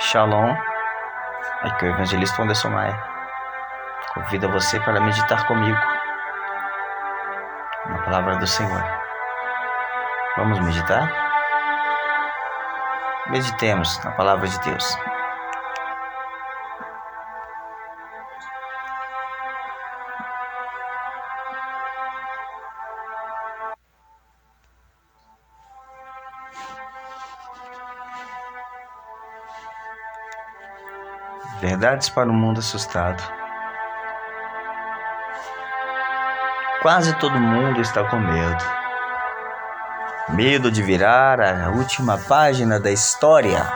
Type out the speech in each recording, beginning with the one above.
Shalom. Aqui é o evangelista Anderson Maia. Convido você para meditar comigo na palavra do Senhor. Vamos meditar? Meditemos na palavra de Deus. Verdades para o mundo assustado. Quase todo mundo está com medo. Medo de virar a última página da história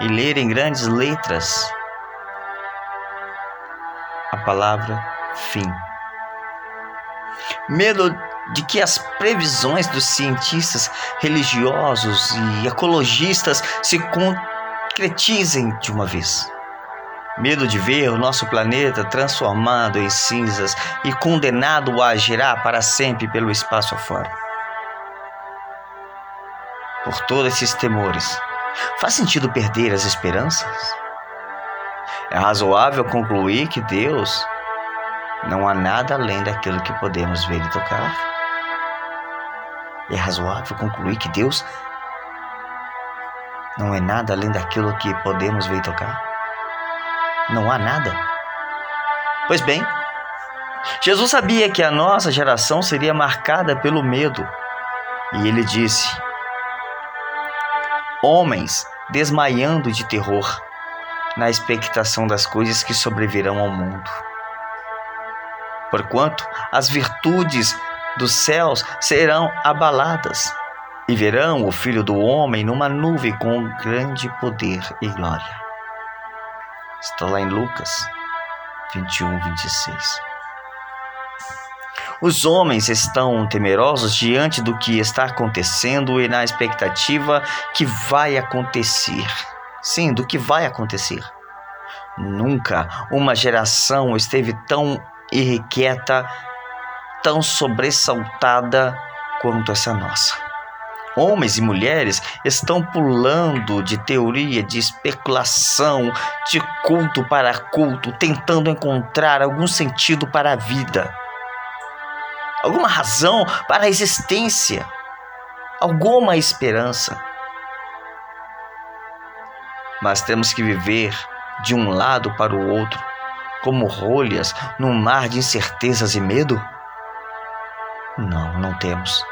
e ler em grandes letras a palavra fim. Medo de que as previsões dos cientistas religiosos e ecologistas se concretizem de uma vez. Medo de ver o nosso planeta transformado em cinzas e condenado a girar para sempre pelo espaço afora. Por todos esses temores, faz sentido perder as esperanças? É razoável concluir que Deus não há nada além daquilo que podemos ver e tocar? É razoável concluir que Deus não é nada além daquilo que podemos ver e tocar? Não há nada? Pois bem, Jesus sabia que a nossa geração seria marcada pelo medo. E ele disse: Homens desmaiando de terror, na expectação das coisas que sobrevirão ao mundo. Porquanto as virtudes dos céus serão abaladas e verão o Filho do Homem numa nuvem com grande poder e glória. Está lá em Lucas 21, 26. Os homens estão temerosos diante do que está acontecendo e na expectativa que vai acontecer. Sim, do que vai acontecer. Nunca uma geração esteve tão irrequieta, tão sobressaltada quanto essa nossa. Homens e mulheres estão pulando de teoria, de especulação, de culto para culto, tentando encontrar algum sentido para a vida, alguma razão para a existência, alguma esperança. Mas temos que viver de um lado para o outro, como rolhas num mar de incertezas e medo? Não, não temos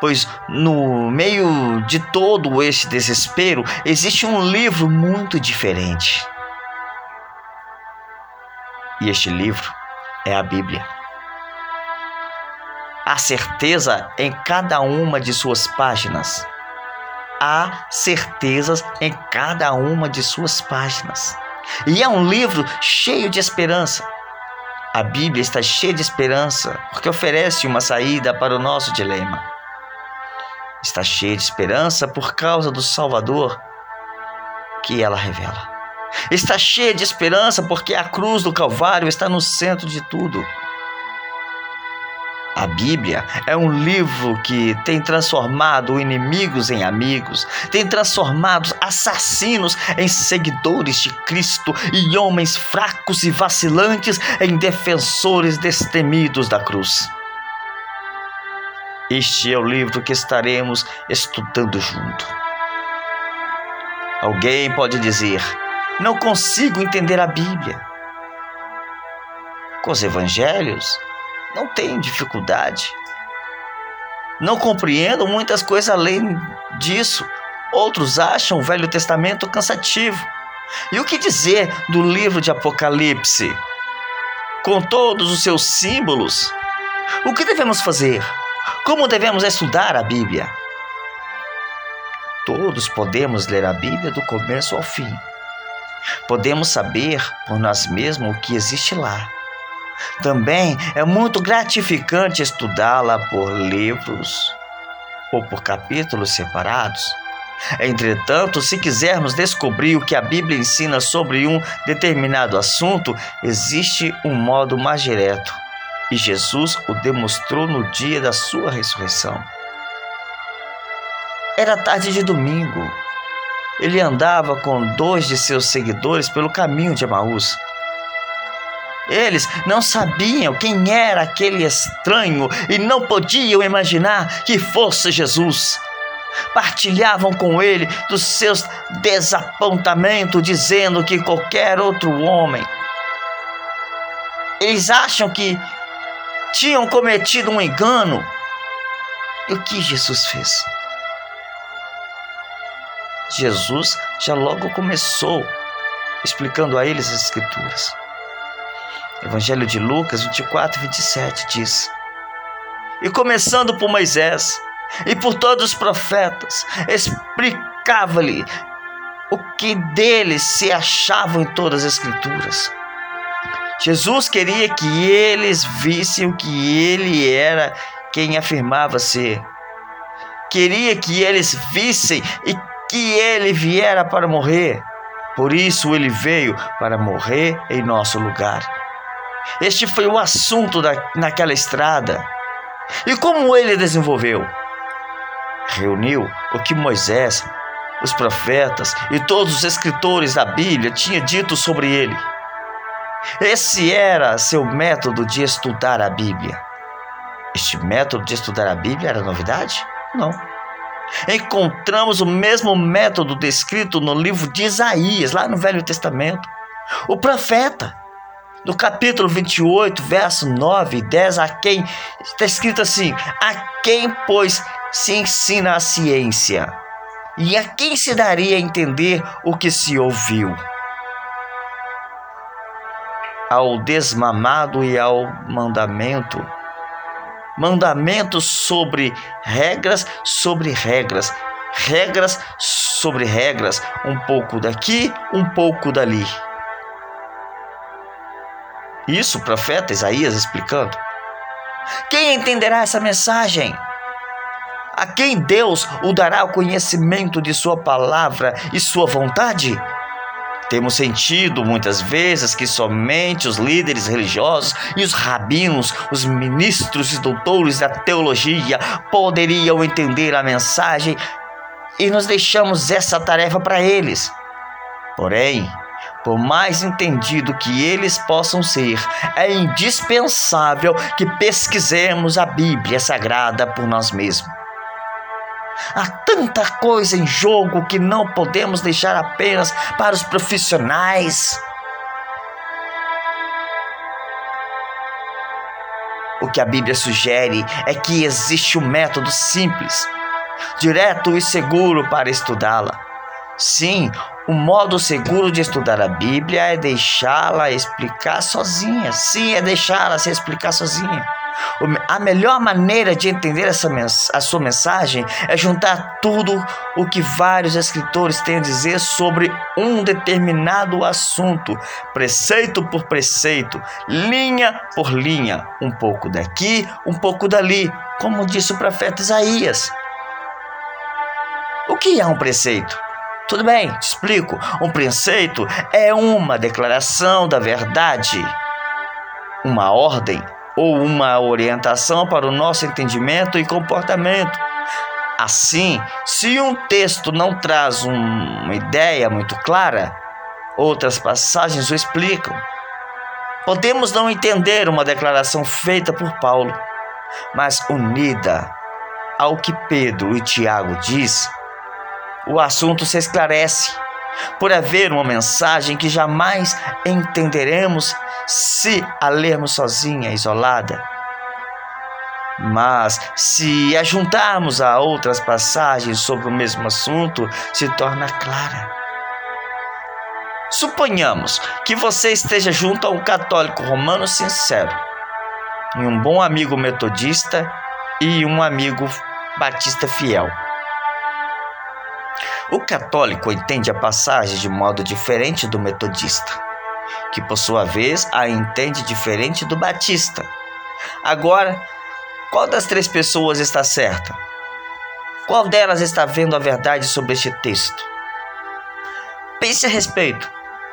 pois no meio de todo este desespero existe um livro muito diferente. E este livro é a Bíblia. Há certeza em cada uma de suas páginas. Há certezas em cada uma de suas páginas. E é um livro cheio de esperança. A Bíblia está cheia de esperança porque oferece uma saída para o nosso dilema está cheia de esperança por causa do Salvador que ela revela. Está cheia de esperança porque a cruz do Calvário está no centro de tudo. A Bíblia é um livro que tem transformado inimigos em amigos, tem transformado assassinos em seguidores de Cristo e homens fracos e vacilantes em defensores destemidos da cruz. Este é o livro que estaremos estudando junto. Alguém pode dizer: Não consigo entender a Bíblia. Com os evangelhos, não tenho dificuldade. Não compreendo muitas coisas além disso. Outros acham o Velho Testamento cansativo. E o que dizer do livro de Apocalipse? Com todos os seus símbolos, o que devemos fazer? Como devemos estudar a Bíblia? Todos podemos ler a Bíblia do começo ao fim. Podemos saber por nós mesmos o que existe lá. Também é muito gratificante estudá-la por livros ou por capítulos separados. Entretanto, se quisermos descobrir o que a Bíblia ensina sobre um determinado assunto, existe um modo mais direto e Jesus o demonstrou no dia da sua ressurreição. Era tarde de domingo ele andava com dois de seus seguidores pelo caminho de Emaús. Eles não sabiam quem era aquele estranho e não podiam imaginar que fosse Jesus. Partilhavam com ele dos seus desapontamentos, dizendo que qualquer outro homem. Eles acham que tinham cometido um engano. E o que Jesus fez? Jesus já logo começou explicando a eles as Escrituras. Evangelho de Lucas 24, 27 diz: E começando por Moisés e por todos os profetas, explicava-lhe o que deles se achava em todas as Escrituras. Jesus queria que eles vissem o que ele era quem afirmava ser. Queria que eles vissem e que ele viera para morrer. Por isso ele veio para morrer em nosso lugar. Este foi o assunto da, naquela estrada. E como ele desenvolveu? Reuniu o que Moisés, os profetas e todos os escritores da Bíblia tinham dito sobre ele. Esse era seu método de estudar a Bíblia. Este método de estudar a Bíblia era novidade? Não. Encontramos o mesmo método descrito no livro de Isaías, lá no Velho Testamento. O profeta no capítulo 28, verso 9 e 10, a quem está escrito assim: A quem, pois, se ensina a ciência? E a quem se daria a entender o que se ouviu? Ao desmamado e ao mandamento. Mandamentos sobre regras, sobre regras. Regras sobre regras. Um pouco daqui, um pouco dali. Isso o profeta Isaías explicando. Quem entenderá essa mensagem? A quem Deus o dará o conhecimento de Sua palavra e Sua vontade? Temos sentido muitas vezes que somente os líderes religiosos e os rabinos, os ministros e doutores da teologia poderiam entender a mensagem e nos deixamos essa tarefa para eles. Porém, por mais entendido que eles possam ser, é indispensável que pesquisemos a Bíblia Sagrada por nós mesmos. Há tanta coisa em jogo que não podemos deixar apenas para os profissionais. O que a Bíblia sugere é que existe um método simples, direto e seguro para estudá-la. Sim, o modo seguro de estudar a Bíblia é deixá-la explicar sozinha. Sim, é deixá-la se explicar sozinha. A melhor maneira de entender essa a sua mensagem é juntar tudo o que vários escritores têm a dizer sobre um determinado assunto, preceito por preceito, linha por linha, um pouco daqui, um pouco dali, como disse o profeta Isaías. O que é um preceito? Tudo bem, te explico. Um preceito é uma declaração da verdade, uma ordem ou uma orientação para o nosso entendimento e comportamento. Assim, se um texto não traz uma ideia muito clara, outras passagens o explicam. Podemos não entender uma declaração feita por Paulo, mas unida ao que Pedro e Tiago diz, o assunto se esclarece por haver uma mensagem que jamais entenderemos se a lermos sozinha, isolada. Mas se a juntarmos a outras passagens sobre o mesmo assunto, se torna clara. Suponhamos que você esteja junto a um católico romano sincero, e um bom amigo metodista e um amigo batista fiel. O católico entende a passagem de modo diferente do metodista, que por sua vez a entende diferente do batista. Agora, qual das três pessoas está certa? Qual delas está vendo a verdade sobre este texto? Pense a respeito.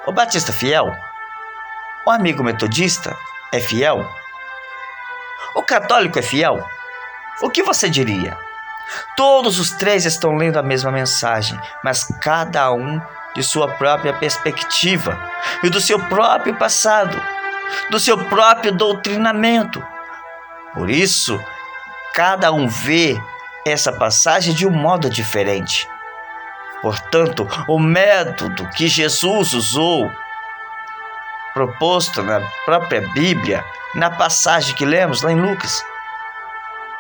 O batista fiel? O amigo metodista é fiel? O católico é fiel? O que você diria? Todos os três estão lendo a mesma mensagem, mas cada um de sua própria perspectiva e do seu próprio passado, do seu próprio doutrinamento. Por isso, cada um vê essa passagem de um modo diferente. Portanto, o método que Jesus usou, proposto na própria Bíblia, na passagem que lemos lá em Lucas,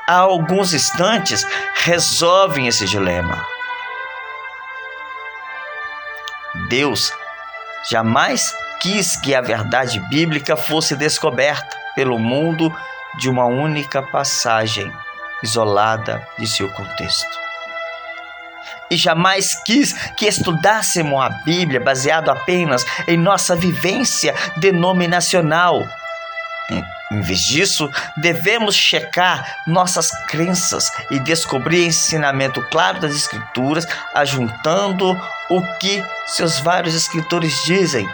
há alguns instantes resolvem esse dilema. Deus jamais quis que a verdade bíblica fosse descoberta pelo mundo de uma única passagem isolada de seu contexto. E jamais quis que estudássemos a Bíblia baseado apenas em nossa vivência denominacional. Em vez disso, devemos checar nossas crenças e descobrir ensinamento claro das Escrituras, ajuntando o que seus vários escritores dizem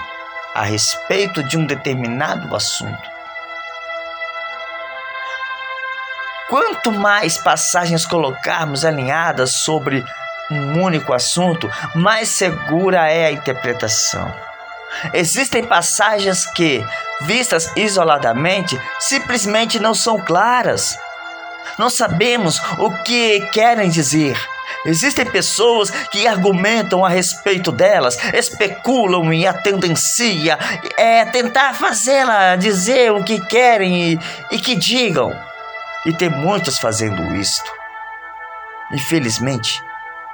a respeito de um determinado assunto. Quanto mais passagens colocarmos alinhadas sobre um único assunto, mais segura é a interpretação. Existem passagens que, vistas isoladamente, simplesmente não são claras. Não sabemos o que querem dizer. Existem pessoas que argumentam a respeito delas, especulam e a tendencia é tentar fazê-la dizer o que querem e, e que digam. E tem muitos fazendo isto. Infelizmente,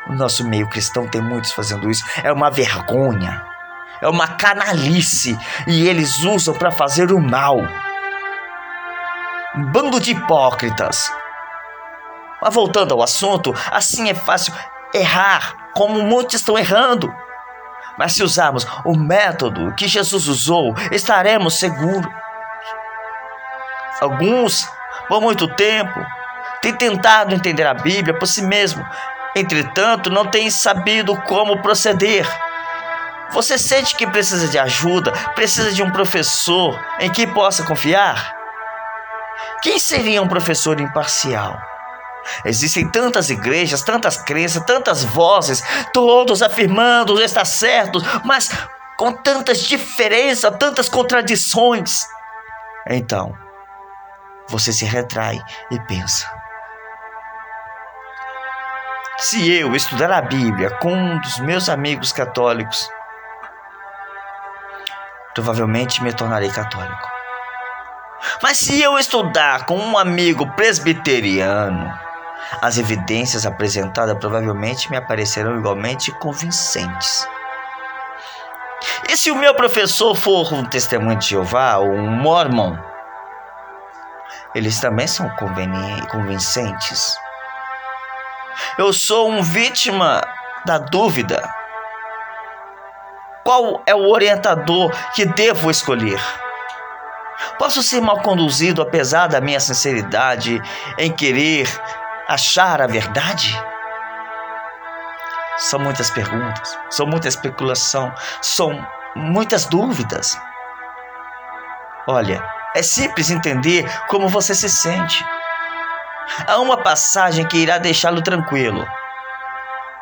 o nosso meio cristão tem muitos fazendo isso. É uma vergonha. É uma canalice. E eles usam para fazer o mal. Bando de hipócritas. Mas voltando ao assunto, assim é fácil errar, como muitos estão errando. Mas se usarmos o método que Jesus usou, estaremos seguros. Alguns por muito tempo, tem tentado entender a Bíblia por si mesmo, entretanto, não tem sabido como proceder. Você sente que precisa de ajuda, precisa de um professor em que possa confiar? Quem seria um professor imparcial? Existem tantas igrejas, tantas crenças, tantas vozes, todos afirmando estar certos, mas com tantas diferenças, tantas contradições. Então, você se retrai e pensa: se eu estudar a Bíblia com um dos meus amigos católicos, provavelmente me tornarei católico. Mas se eu estudar com um amigo presbiteriano, as evidências apresentadas provavelmente me aparecerão igualmente convincentes. E se o meu professor for um testemunho de Jeová ou um mormon, eles também são convincentes. Eu sou um vítima da dúvida. Qual é o orientador que devo escolher? Posso ser mal conduzido apesar da minha sinceridade em querer achar a verdade? São muitas perguntas, são muita especulação, são muitas dúvidas. Olha, é simples entender como você se sente. Há uma passagem que irá deixá-lo tranquilo.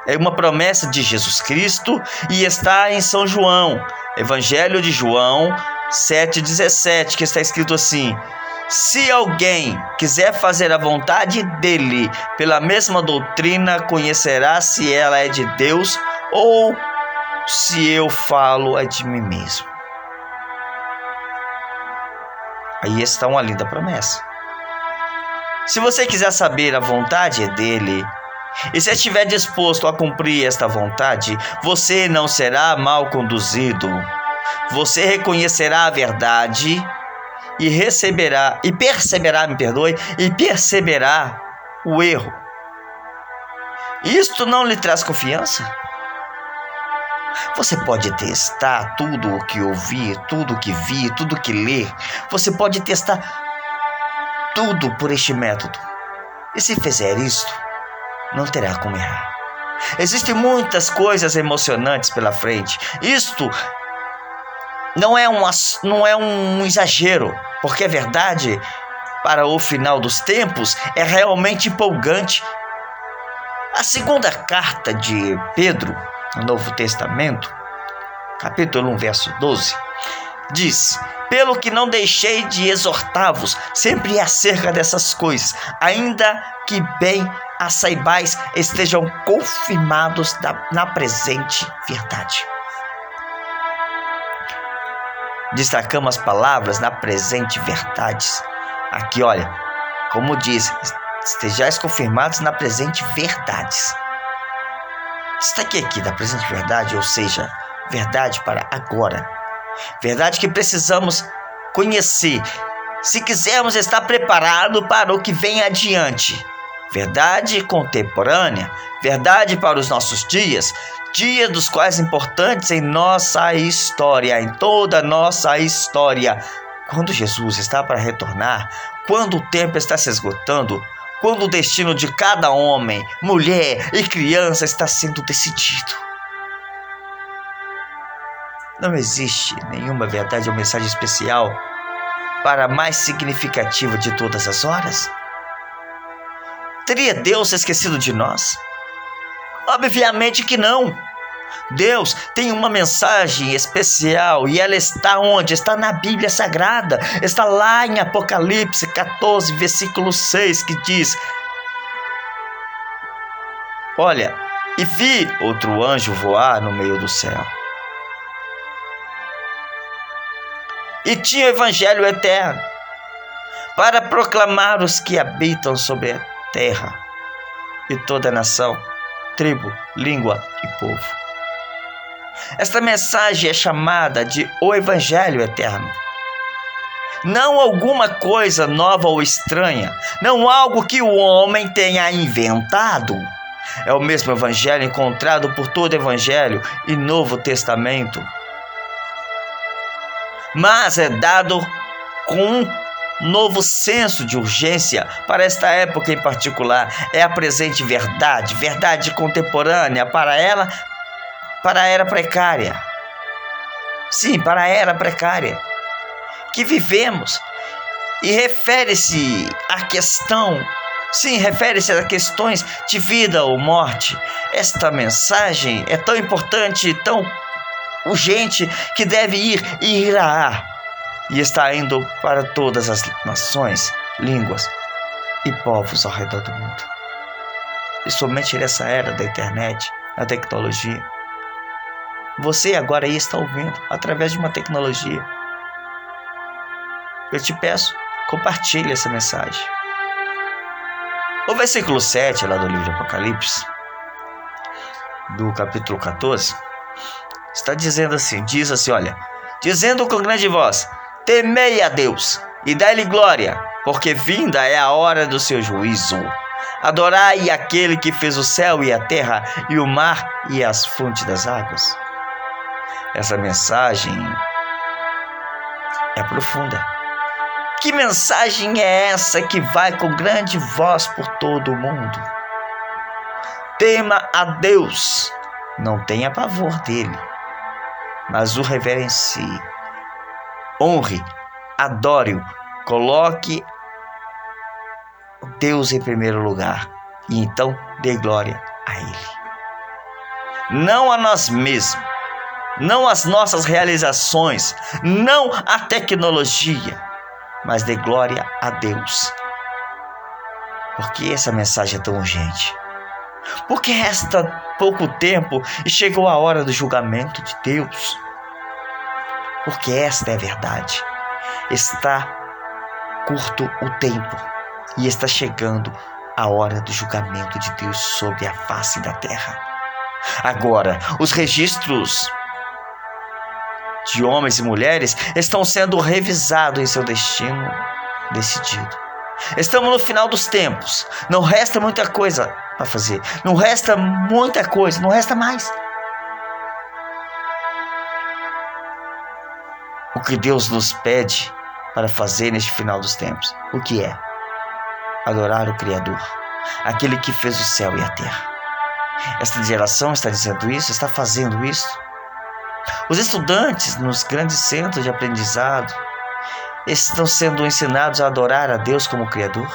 É uma promessa de Jesus Cristo e está em São João, Evangelho de João 7,17, que está escrito assim: Se alguém quiser fazer a vontade dele pela mesma doutrina, conhecerá se ela é de Deus ou se eu falo é de mim mesmo. Aí está uma linda promessa. Se você quiser saber a vontade dele, e se estiver disposto a cumprir esta vontade, você não será mal conduzido. Você reconhecerá a verdade e receberá e perceberá, me perdoe, e perceberá o erro. Isto não lhe traz confiança? Você pode testar tudo o que ouvir, tudo o que vir, tudo o que ler. Você pode testar tudo por este método. E se fizer isto, não terá como errar. Existem muitas coisas emocionantes pela frente. Isto não é um, não é um exagero, porque é verdade, para o final dos tempos, é realmente empolgante A segunda carta de Pedro, no Novo Testamento, capítulo 1, verso 12, diz: Pelo que não deixei de exortar-vos sempre acerca dessas coisas, ainda que bem a saibais estejam confirmados na, na presente verdade. Destacamos as palavras na presente verdade. Aqui, olha, como diz, estejais confirmados na presente verdades. Destaque aqui da presente verdade, ou seja, verdade para agora. Verdade que precisamos conhecer se quisermos estar preparado para o que vem adiante. Verdade contemporânea, verdade para os nossos dias, dias dos quais importantes em nossa história, em toda nossa história. Quando Jesus está para retornar, quando o tempo está se esgotando, quando o destino de cada homem, mulher e criança está sendo decidido. Não existe nenhuma verdade ou mensagem especial para a mais significativa de todas as horas? Teria Deus esquecido de nós? Obviamente que não. Deus tem uma mensagem especial e ela está onde? Está na Bíblia Sagrada. Está lá em Apocalipse 14, versículo 6, que diz: Olha, e vi outro anjo voar no meio do céu. E tinha o evangelho eterno para proclamar os que habitam sobre a terra e toda nação, tribo, língua e povo. Esta mensagem é chamada de o Evangelho Eterno. Não alguma coisa nova ou estranha, não algo que o homem tenha inventado. É o mesmo Evangelho encontrado por todo Evangelho e Novo Testamento. Mas é dado com um novo senso de urgência para esta época em particular. É a presente verdade, verdade contemporânea. Para ela, para a era precária. Sim, para a era precária que vivemos. E refere-se à questão, sim, refere-se a questões de vida ou morte. Esta mensagem é tão importante, tão urgente, que deve ir e irá. E está indo para todas as nações, línguas e povos ao redor do mundo. E somente nessa era da internet, da tecnologia, você agora aí está ouvindo através de uma tecnologia. Eu te peço, compartilhe essa mensagem. O versículo 7 lá do livro Apocalipse, do capítulo 14, está dizendo assim: diz assim, olha, dizendo com grande voz: Temei a Deus e dai-lhe glória, porque vinda é a hora do seu juízo. Adorai aquele que fez o céu e a terra, e o mar e as fontes das águas. Essa mensagem é profunda. Que mensagem é essa que vai com grande voz por todo o mundo? Tema a Deus, não tenha pavor dele, mas o reverencie. Honre, adore-o, coloque Deus em primeiro lugar e então dê glória a Ele. Não a nós mesmos, não as nossas realizações, não a tecnologia, mas dê glória a Deus. Porque essa mensagem é tão urgente? Porque resta pouco tempo e chegou a hora do julgamento de Deus. Porque esta é a verdade. Está curto o tempo e está chegando a hora do julgamento de Deus sobre a face da terra. Agora, os registros de homens e mulheres estão sendo revisados em seu destino decidido. Estamos no final dos tempos. Não resta muita coisa para fazer. Não resta muita coisa. Não resta mais. O que Deus nos pede para fazer neste final dos tempos? O que é? Adorar o Criador, aquele que fez o céu e a terra. Esta geração está dizendo isso, está fazendo isso. Os estudantes nos grandes centros de aprendizado estão sendo ensinados a adorar a Deus como Criador?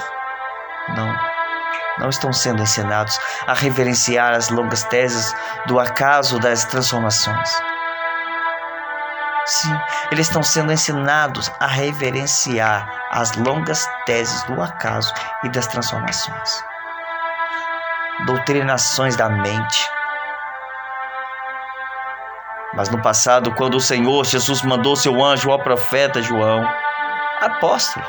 Não. não estão sendo ensinados a reverenciar as longas teses do acaso das transformações. Sim, eles estão sendo ensinados a reverenciar as longas teses do acaso e das transformações. Doutrinações da mente. Mas no passado, quando o Senhor Jesus mandou seu anjo ao profeta João, apóstolo,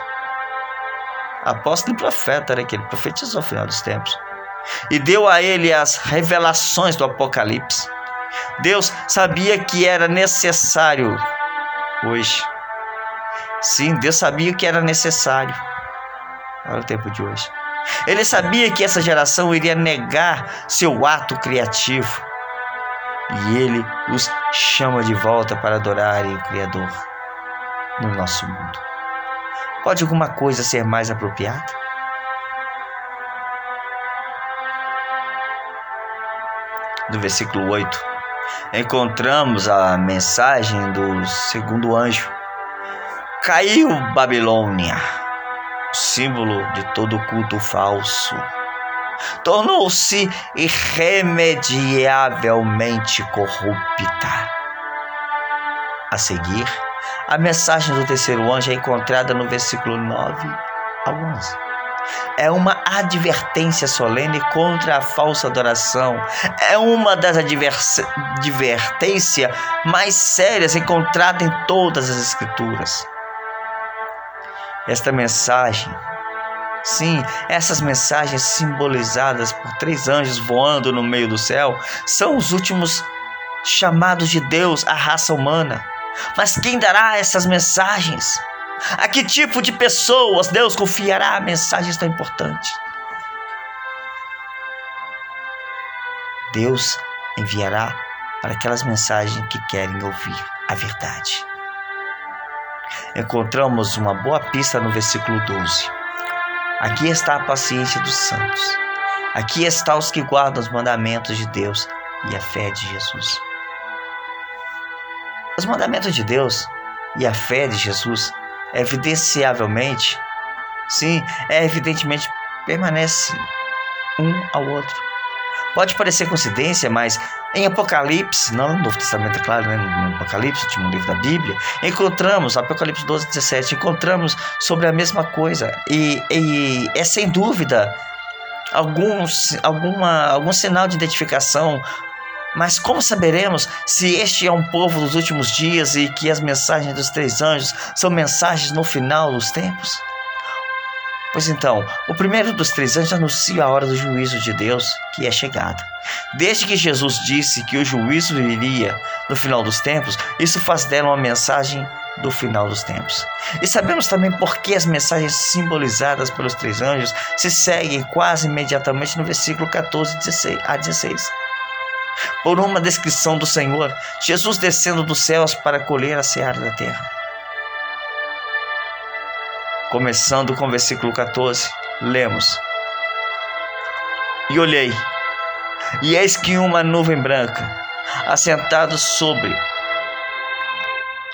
apóstolo e profeta era que ele profetizou no final dos tempos, e deu a ele as revelações do Apocalipse. Deus sabia que era necessário hoje. Sim, Deus sabia que era necessário para o tempo de hoje. Ele sabia que essa geração iria negar seu ato criativo. E ele os chama de volta para adorarem o Criador no nosso mundo. Pode alguma coisa ser mais apropriada? No versículo 8, encontramos a mensagem do segundo anjo. Caiu Babilônia, símbolo de todo culto falso. Tornou-se irremediavelmente corrupta. A seguir, a mensagem do terceiro anjo é encontrada no versículo 9 ao 11 é uma advertência solene contra a falsa adoração. É uma das advertências mais sérias encontradas em todas as Escrituras. Esta mensagem, sim, essas mensagens simbolizadas por três anjos voando no meio do céu, são os últimos chamados de Deus à raça humana. Mas quem dará essas mensagens? A que tipo de pessoas Deus confiará mensagens tão importantes? Deus enviará para aquelas mensagens que querem ouvir a verdade. Encontramos uma boa pista no versículo 12. Aqui está a paciência dos santos. Aqui está os que guardam os mandamentos de Deus e a fé de Jesus. Os mandamentos de Deus e a fé de Jesus evidenciavelmente, sim, é evidentemente permanece um ao outro. Pode parecer coincidência, mas em Apocalipse, não no Novo Testamento, é claro, né? no Apocalipse, último livro da Bíblia, encontramos, Apocalipse 12, 17, encontramos sobre a mesma coisa. E, e é sem dúvida algum, alguma, algum sinal de identificação mas como saberemos se este é um povo dos últimos dias e que as mensagens dos três anjos são mensagens no final dos tempos? Pois então, o primeiro dos três anjos anuncia a hora do juízo de Deus que é chegada. Desde que Jesus disse que o juízo viria no final dos tempos, isso faz dela uma mensagem do final dos tempos. E sabemos também por que as mensagens simbolizadas pelos três anjos se seguem quase imediatamente no versículo 14 a 16 por uma descrição do Senhor, Jesus descendo dos céus para colher a seara da terra. Começando com o versículo 14, lemos: E olhei, e eis que uma nuvem branca, assentado sobre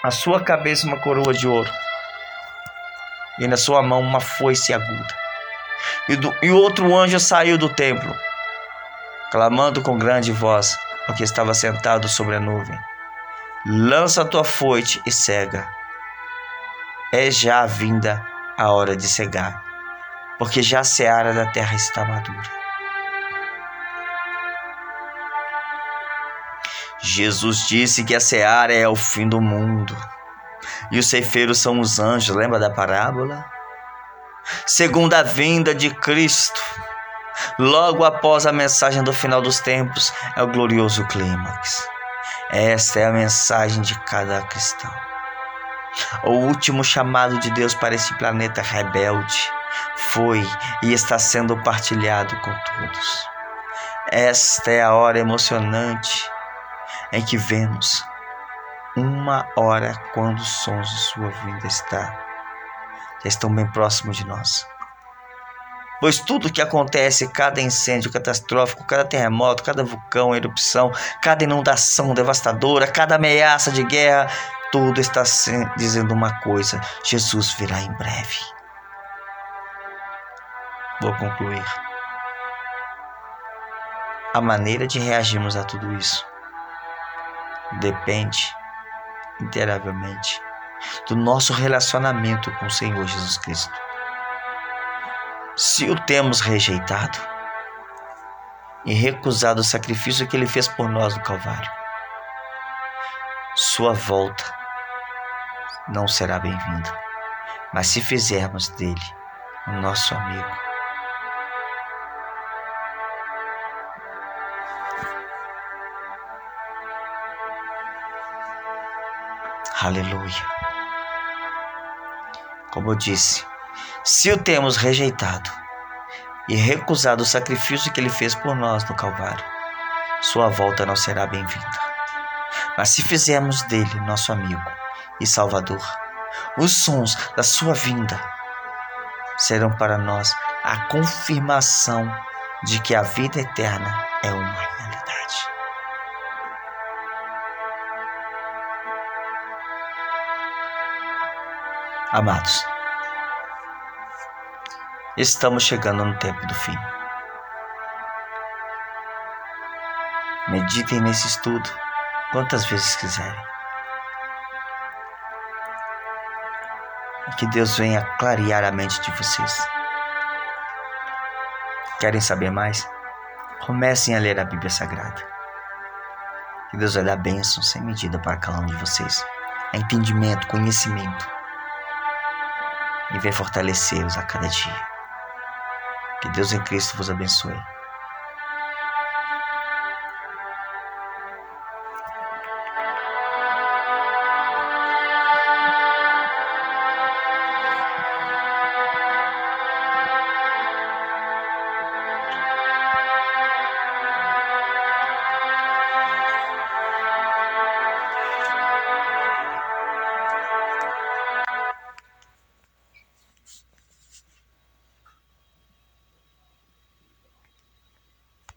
a sua cabeça uma coroa de ouro, e na sua mão uma foice aguda. E, do, e outro anjo saiu do templo clamando com grande voz ao que estava sentado sobre a nuvem: Lança a tua foice e cega. É já vinda a hora de cegar, porque já a seara da terra está madura. Jesus disse que a seara é o fim do mundo e os ceifeiros são os anjos, lembra da parábola? Segunda vinda de Cristo Logo após a mensagem do final dos tempos, é o glorioso clímax. Esta é a mensagem de cada cristão. O último chamado de Deus para esse planeta rebelde foi e está sendo partilhado com todos. Esta é a hora emocionante em que vemos uma hora quando os sons de sua vinda está, já estão bem próximos de nós. Pois tudo que acontece, cada incêndio catastrófico, cada terremoto, cada vulcão, erupção, cada inundação devastadora, cada ameaça de guerra, tudo está dizendo uma coisa: Jesus virá em breve. Vou concluir. a maneira de reagirmos a tudo isso depende inteiramente do nosso relacionamento com o Senhor Jesus Cristo. Se o temos rejeitado e recusado o sacrifício que ele fez por nós no Calvário, sua volta não será bem-vinda. Mas se fizermos dele o nosso amigo, Aleluia. Como eu disse, se o temos rejeitado e recusado o sacrifício que ele fez por nós no Calvário, sua volta não será bem-vinda. Mas se fizermos dele nosso amigo e Salvador, os sons da sua vinda serão para nós a confirmação de que a vida eterna é uma realidade. Amados, estamos chegando no tempo do fim. Meditem nesse estudo quantas vezes quiserem. E que Deus venha clarear a mente de vocês. Querem saber mais? Comecem a ler a Bíblia Sagrada. Que Deus vai dar bênção sem medida para cada um de vocês. É entendimento, conhecimento. E vem fortalecê-los a cada dia. Que Deus em Cristo vos abençoe.